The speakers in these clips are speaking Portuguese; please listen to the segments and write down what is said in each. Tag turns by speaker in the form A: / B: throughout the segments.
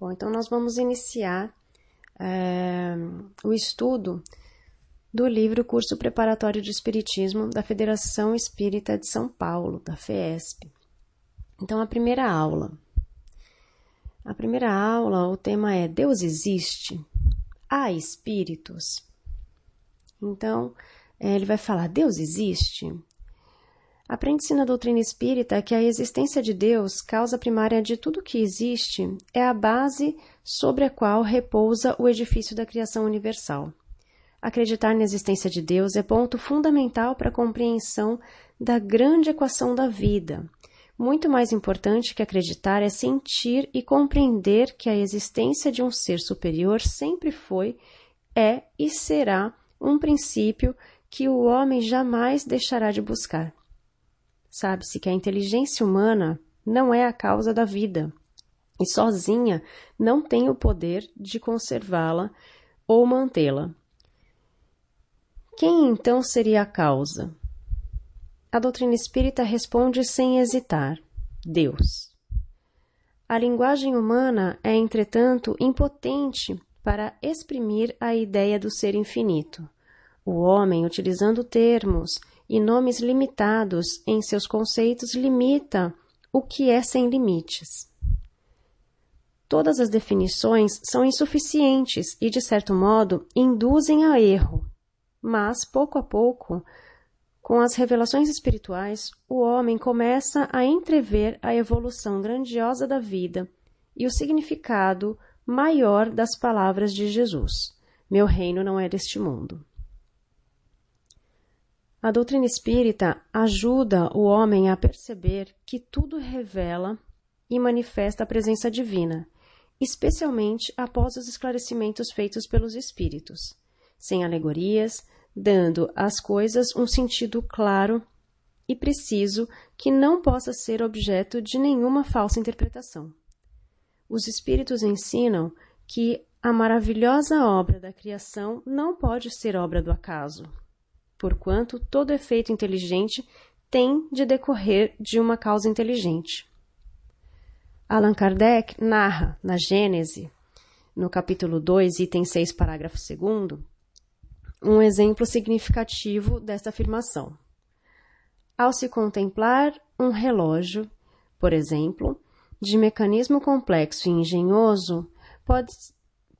A: Bom, então nós vamos iniciar é, o estudo do livro Curso Preparatório de Espiritismo da Federação Espírita de São Paulo, da FESP. Então, a primeira aula. A primeira aula, o tema é Deus existe? Há espíritos? Então, é, ele vai falar: Deus existe? Aprende-se na doutrina espírita que a existência de Deus, causa primária de tudo que existe, é a base sobre a qual repousa o edifício da criação universal. Acreditar na existência de Deus é ponto fundamental para a compreensão da grande equação da vida. Muito mais importante que acreditar é sentir e compreender que a existência de um ser superior sempre foi, é e será um princípio que o homem jamais deixará de buscar. Sabe-se que a inteligência humana não é a causa da vida e sozinha não tem o poder de conservá-la ou mantê-la. Quem então seria a causa? A doutrina espírita responde sem hesitar: Deus. A linguagem humana é, entretanto, impotente para exprimir a ideia do ser infinito. O homem, utilizando termos e nomes limitados em seus conceitos limita o que é sem limites. Todas as definições são insuficientes e, de certo modo, induzem a erro. Mas, pouco a pouco, com as revelações espirituais, o homem começa a entrever a evolução grandiosa da vida e o significado maior das palavras de Jesus: Meu reino não é deste mundo. A doutrina espírita ajuda o homem a perceber que tudo revela e manifesta a presença divina, especialmente após os esclarecimentos feitos pelos espíritos, sem alegorias, dando às coisas um sentido claro e preciso que não possa ser objeto de nenhuma falsa interpretação. Os espíritos ensinam que a maravilhosa obra da criação não pode ser obra do acaso, porquanto todo efeito inteligente tem de decorrer de uma causa inteligente. Allan Kardec narra na Gênese, no capítulo 2, item 6, parágrafo 2, um exemplo significativo desta afirmação. Ao se contemplar um relógio, por exemplo, de mecanismo complexo e engenhoso, pode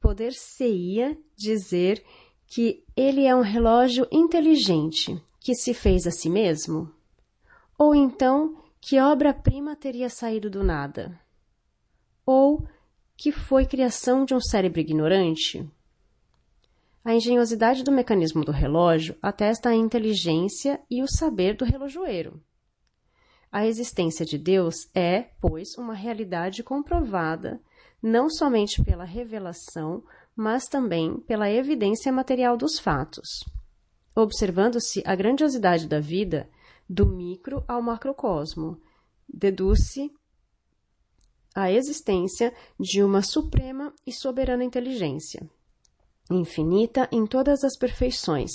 A: poder-se-ia dizer que ele é um relógio inteligente que se fez a si mesmo? Ou então que obra-prima teria saído do nada? Ou que foi criação de um cérebro ignorante? A engenhosidade do mecanismo do relógio atesta a inteligência e o saber do relojoeiro. A existência de Deus é, pois, uma realidade comprovada não somente pela revelação, mas também pela evidência material dos fatos. Observando-se a grandiosidade da vida, do micro ao macrocosmo, deduz-se a existência de uma suprema e soberana inteligência, infinita em todas as perfeições,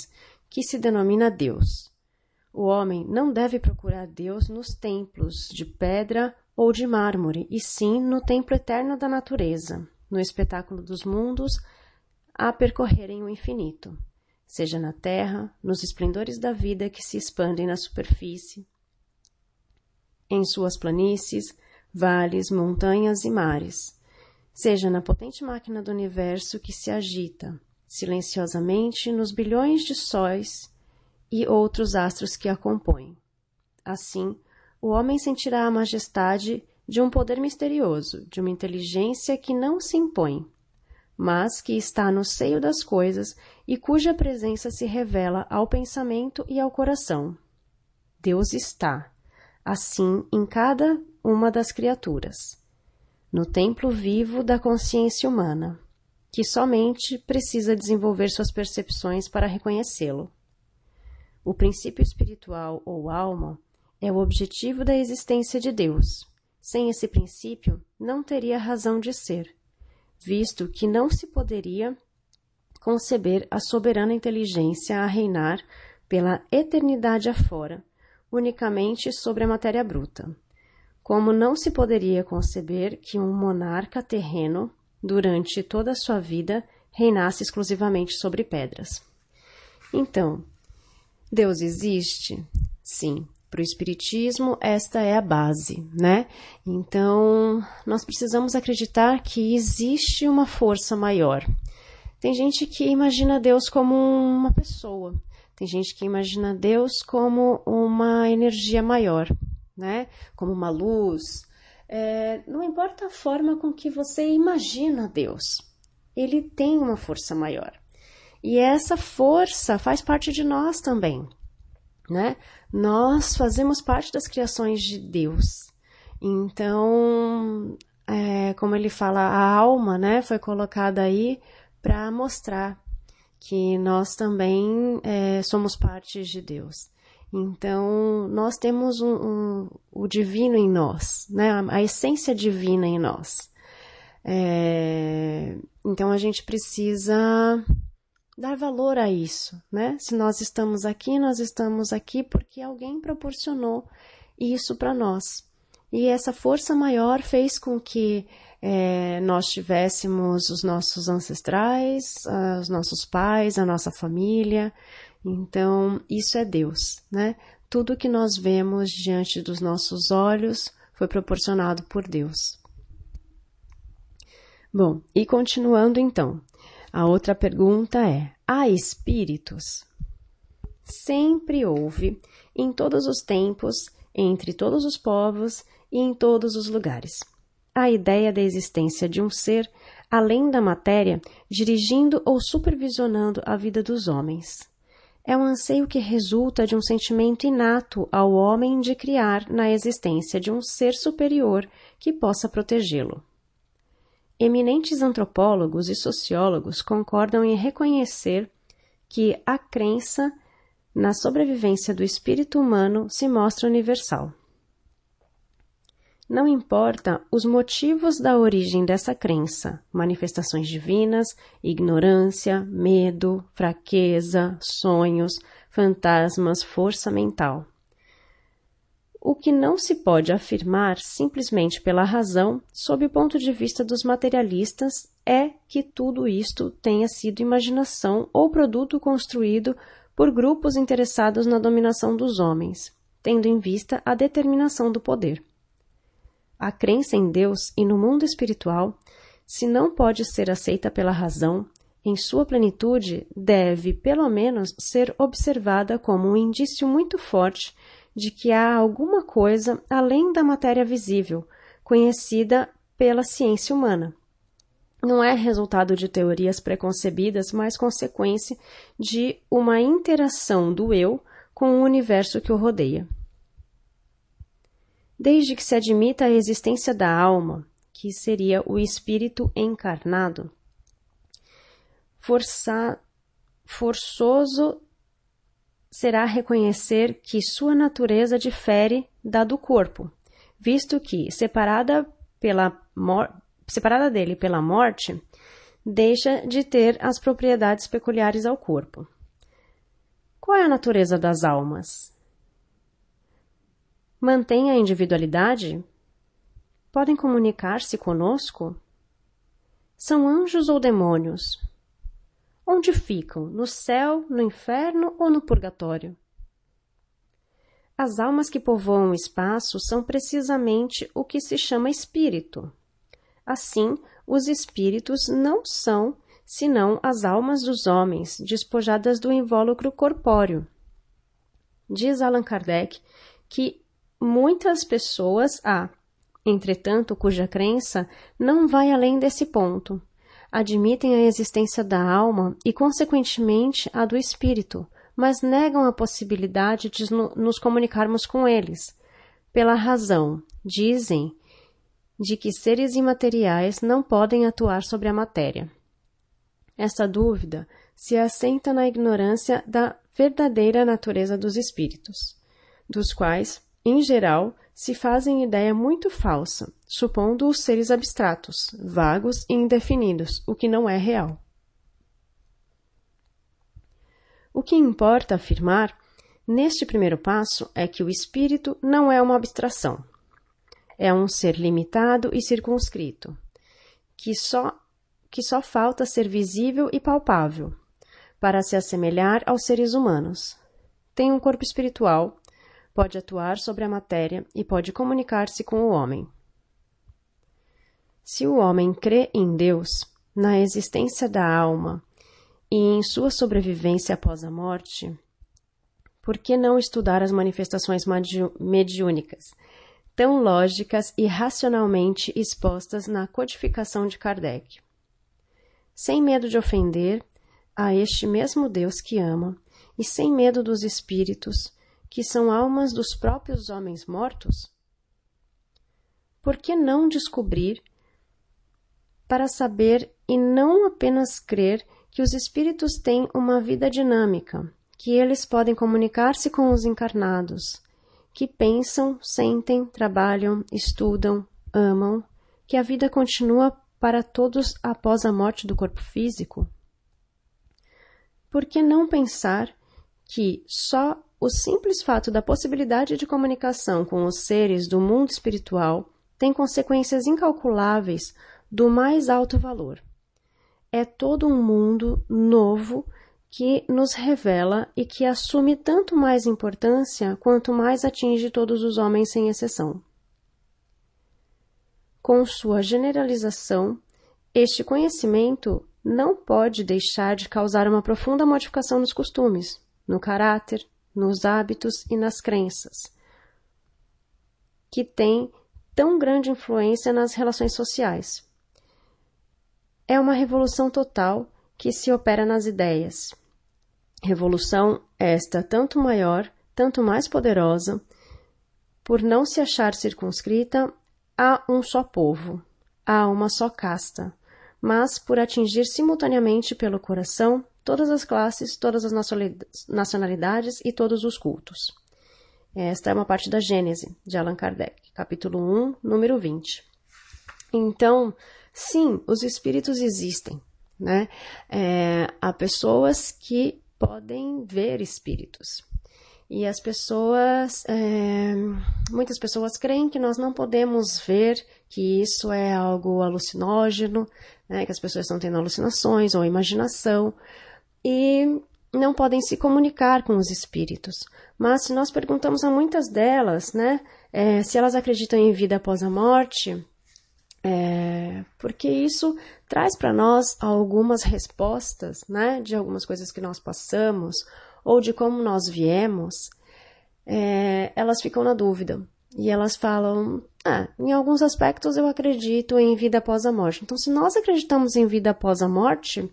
A: que se denomina Deus. O homem não deve procurar Deus nos templos de pedra ou de mármore, e sim no templo eterno da natureza, no espetáculo dos mundos a percorrerem o infinito, seja na terra, nos esplendores da vida que se expandem na superfície, em suas planícies, vales, montanhas e mares, seja na potente máquina do universo que se agita silenciosamente nos bilhões de sóis e outros astros que a compõem. Assim, o homem sentirá a majestade de um poder misterioso, de uma inteligência que não se impõe, mas que está no seio das coisas e cuja presença se revela ao pensamento e ao coração. Deus está, assim, em cada uma das criaturas, no templo vivo da consciência humana, que somente precisa desenvolver suas percepções para reconhecê-lo. O princípio espiritual ou alma é o objetivo da existência de Deus. Sem esse princípio, não teria razão de ser visto que não se poderia conceber a soberana inteligência a reinar pela eternidade afora, unicamente sobre a matéria bruta. Como não se poderia conceber que um monarca terreno durante toda a sua vida, reinasse exclusivamente sobre pedras. Então, Deus existe? Sim. Para o Espiritismo, esta é a base, né? Então, nós precisamos acreditar que existe uma força maior. Tem gente que imagina Deus como uma pessoa, tem gente que imagina Deus como uma energia maior, né? Como uma luz. É, não importa a forma com que você imagina Deus, ele tem uma força maior. E essa força faz parte de nós também, né? Nós fazemos parte das criações de Deus. Então, é, como ele fala, a alma, né, foi colocada aí para mostrar que nós também é, somos parte de Deus. Então, nós temos um, um, o divino em nós, né? a, a essência divina em nós. É, então, a gente precisa dar valor a isso, né? Se nós estamos aqui, nós estamos aqui porque alguém proporcionou isso para nós. E essa força maior fez com que é, nós tivéssemos os nossos ancestrais, os nossos pais, a nossa família. Então, isso é Deus, né? Tudo que nós vemos diante dos nossos olhos foi proporcionado por Deus. Bom, e continuando então, a outra pergunta é: há espíritos? Sempre houve, em todos os tempos, entre todos os povos e em todos os lugares. A ideia da existência de um ser além da matéria, dirigindo ou supervisionando a vida dos homens. É um anseio que resulta de um sentimento inato ao homem de criar na existência de um ser superior que possa protegê-lo. Eminentes antropólogos e sociólogos concordam em reconhecer que a crença na sobrevivência do espírito humano se mostra universal. Não importa os motivos da origem dessa crença, manifestações divinas, ignorância, medo, fraqueza, sonhos, fantasmas, força mental. O que não se pode afirmar simplesmente pela razão, sob o ponto de vista dos materialistas, é que tudo isto tenha sido imaginação ou produto construído por grupos interessados na dominação dos homens, tendo em vista a determinação do poder. A crença em Deus e no mundo espiritual, se não pode ser aceita pela razão, em sua plenitude, deve, pelo menos, ser observada como um indício muito forte de que há alguma coisa além da matéria visível, conhecida pela ciência humana. Não é resultado de teorias preconcebidas, mas consequência de uma interação do eu com o universo que o rodeia. Desde que se admita a existência da alma, que seria o espírito encarnado, força, forçoso será reconhecer que sua natureza difere da do corpo, visto que, separada, pela separada dele pela morte, deixa de ter as propriedades peculiares ao corpo. Qual é a natureza das almas? Mantém a individualidade? Podem comunicar-se conosco? São anjos ou demônios? Onde ficam? No céu, no inferno ou no purgatório? As almas que povoam o espaço são precisamente o que se chama espírito. Assim, os espíritos não são senão as almas dos homens despojadas do invólucro corpóreo. Diz Allan Kardec que muitas pessoas há, entretanto, cuja crença não vai além desse ponto. Admitem a existência da alma e, consequentemente, a do espírito, mas negam a possibilidade de nos comunicarmos com eles. Pela razão, dizem, de que seres imateriais não podem atuar sobre a matéria. Esta dúvida se assenta na ignorância da verdadeira natureza dos espíritos, dos quais em geral, se fazem ideia muito falsa, supondo-os seres abstratos, vagos e indefinidos, o que não é real. O que importa afirmar neste primeiro passo é que o espírito não é uma abstração. É um ser limitado e circunscrito, que só que só falta ser visível e palpável para se assemelhar aos seres humanos. Tem um corpo espiritual, pode atuar sobre a matéria e pode comunicar-se com o homem. Se o homem crê em Deus, na existência da alma e em sua sobrevivência após a morte, por que não estudar as manifestações mediúnicas, tão lógicas e racionalmente expostas na codificação de Kardec? Sem medo de ofender a este mesmo Deus que ama, e sem medo dos espíritos, que são almas dos próprios homens mortos? Por que não descobrir para saber e não apenas crer que os espíritos têm uma vida dinâmica, que eles podem comunicar-se com os encarnados, que pensam, sentem, trabalham, estudam, amam, que a vida continua para todos após a morte do corpo físico? Por que não pensar que só o simples fato da possibilidade de comunicação com os seres do mundo espiritual tem consequências incalculáveis do mais alto valor. É todo um mundo novo que nos revela e que assume tanto mais importância quanto mais atinge todos os homens sem exceção. Com sua generalização, este conhecimento não pode deixar de causar uma profunda modificação nos costumes, no caráter, nos hábitos e nas crenças, que tem tão grande influência nas relações sociais. É uma revolução total que se opera nas ideias. Revolução esta tanto maior, tanto mais poderosa, por não se achar circunscrita a um só povo, a uma só casta, mas por atingir simultaneamente pelo coração todas as classes, todas as nacionalidades e todos os cultos. Esta é uma parte da Gênese de Allan Kardec, capítulo 1, número 20. Então, Sim, os espíritos existem, né? É, há pessoas que podem ver espíritos. E as pessoas, é, muitas pessoas creem que nós não podemos ver, que isso é algo alucinógeno, né, que as pessoas estão tendo alucinações ou imaginação, e não podem se comunicar com os espíritos. Mas se nós perguntamos a muitas delas, né, é, se elas acreditam em vida após a morte, é, porque isso traz para nós algumas respostas, né, de algumas coisas que nós passamos ou de como nós viemos. É, elas ficam na dúvida e elas falam: ah, em alguns aspectos eu acredito em vida após a morte. Então, se nós acreditamos em vida após a morte,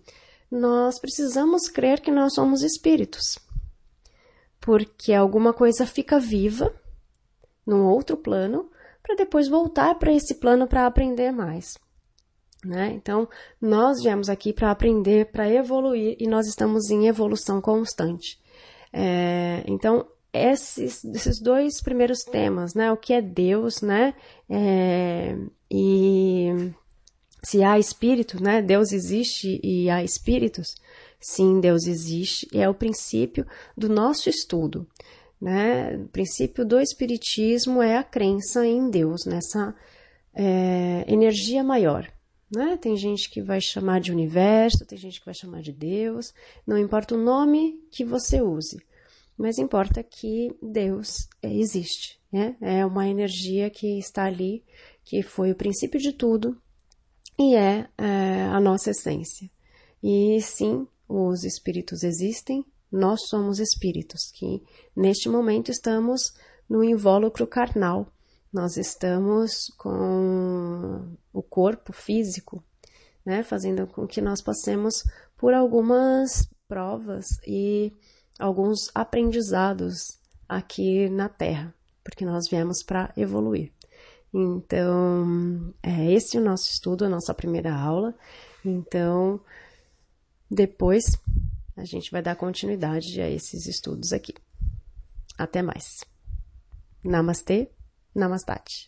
A: nós precisamos crer que nós somos espíritos, porque alguma coisa fica viva num outro plano para depois voltar para esse plano para aprender mais. Né? Então, nós viemos aqui para aprender, para evoluir e nós estamos em evolução constante. É, então, esses, esses dois primeiros temas, né? O que é Deus, né? É, e se há espírito, né? Deus existe e há espíritos. Sim, Deus existe. E é o princípio do nosso estudo. Né? O princípio do Espiritismo é a crença em Deus, nessa é, energia maior. Né? Tem gente que vai chamar de universo, tem gente que vai chamar de Deus, não importa o nome que você use, mas importa que Deus é, existe. Né? É uma energia que está ali, que foi o princípio de tudo e é, é a nossa essência. E sim, os espíritos existem, nós somos espíritos que, neste momento, estamos no invólucro carnal. Nós estamos com o corpo físico, né, fazendo com que nós passemos por algumas provas e alguns aprendizados aqui na Terra, porque nós viemos para evoluir. Então, é esse o nosso estudo, a nossa primeira aula. Então, depois a gente vai dar continuidade a esses estudos aqui. Até mais. Namastê, Namastate.